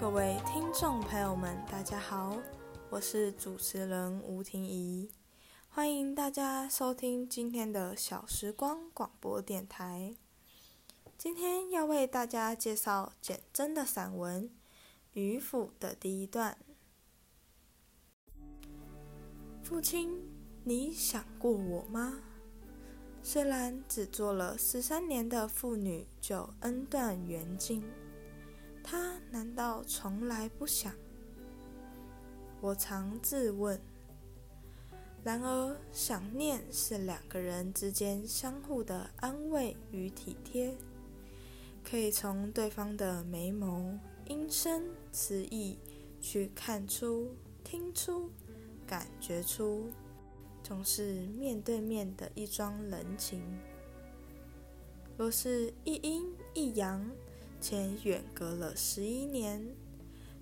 各位听众朋友们，大家好，我是主持人吴婷怡，欢迎大家收听今天的小时光广播电台。今天要为大家介绍简真的散文《渔父》的第一段。父亲，你想过我吗？虽然只做了十三年的妇女就恩断缘尽，他难道从来不想？我常自问。然而，想念是两个人之间相互的安慰与体贴，可以从对方的眉眸、音声、词意去看出、听出、感觉出。总是面对面的一桩人情。若是一阴一阳，且远隔了十一年，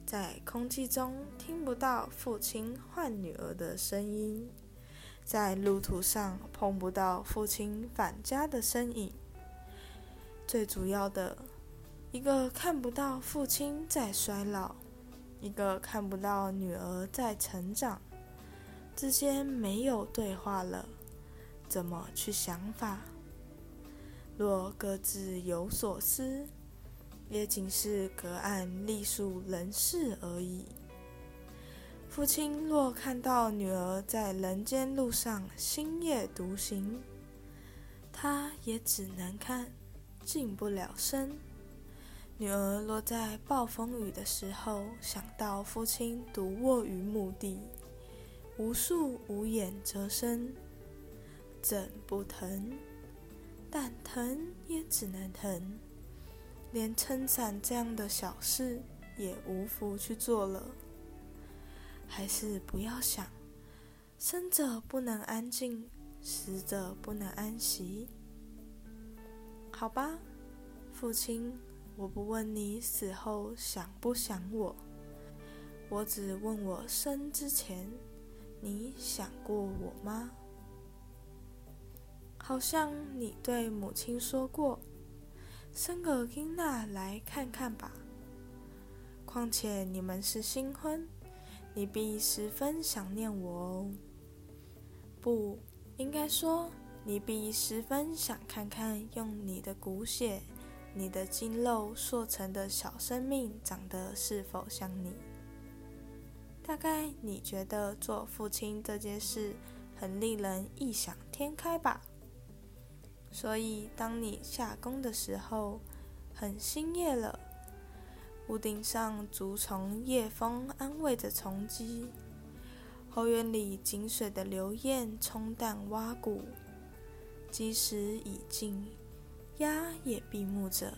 在空气中听不到父亲唤女儿的声音，在路途上碰不到父亲返家的身影，最主要的，一个看不到父亲在衰老，一个看不到女儿在成长。之间没有对话了，怎么去想法？若各自有所思，也仅是隔岸隶属人事而已。父亲若看到女儿在人间路上星夜独行，他也只能看，噤不了身。女儿若在暴风雨的时候想到父亲独卧于墓地，无数无眼遮身，怎不疼？但疼也只能疼，连撑伞这样的小事也无福去做了。还是不要想，生者不能安静，死者不能安息。好吧，父亲，我不问你死后想不想我，我只问我生之前。你想过我吗？好像你对母亲说过：“生个囡仔来看看吧。”况且你们是新婚，你必十分想念我哦。不，应该说你必十分想看看用你的骨血、你的筋肉塑成的小生命长得是否像你。大概你觉得做父亲这件事很令人异想天开吧？所以当你下工的时候，很星夜了，屋顶上竹丛夜风安慰着虫鸡，后院里井水的流燕冲淡蛙鼓，鸡食已尽，鸭也闭目着，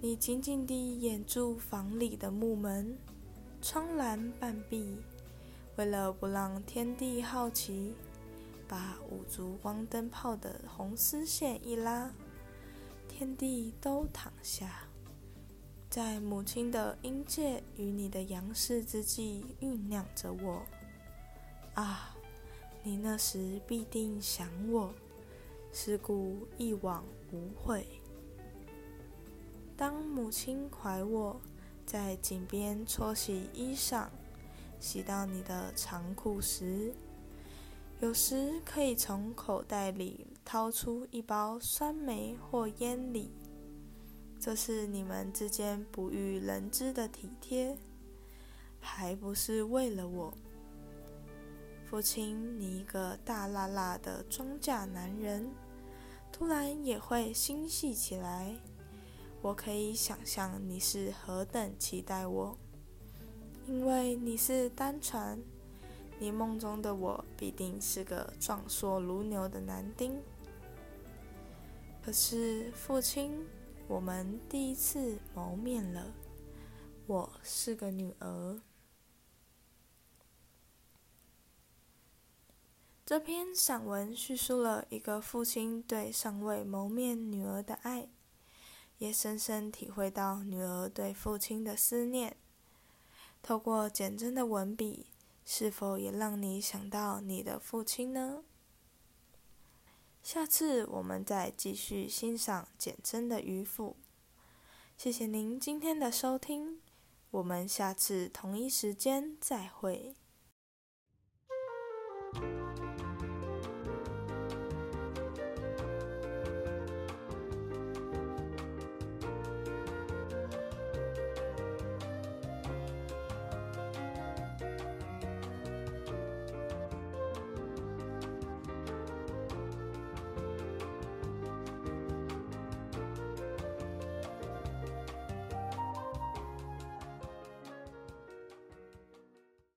你紧紧地掩住房里的木门。窗栏半闭，为了不让天地好奇，把五烛光灯泡的红丝线一拉，天地都躺下，在母亲的阴界与你的阳世之际酝酿着我。啊，你那时必定想我，是故一往无悔。当母亲怀我。在井边搓洗衣裳，洗到你的长裤时，有时可以从口袋里掏出一包酸梅或烟礼，这是你们之间不欲人知的体贴，还不是为了我。父亲，你一个大辣辣的庄稼男人，突然也会心细起来。我可以想象你是何等期待我，因为你是单纯，你梦中的我必定是个壮硕如牛的男丁。可是父亲，我们第一次谋面了，我是个女儿。这篇散文叙述了一个父亲对尚未谋面女儿的爱。也深深体会到女儿对父亲的思念。透过简真的文笔，是否也让你想到你的父亲呢？下次我们再继续欣赏简真的《渔父》。谢谢您今天的收听，我们下次同一时间再会。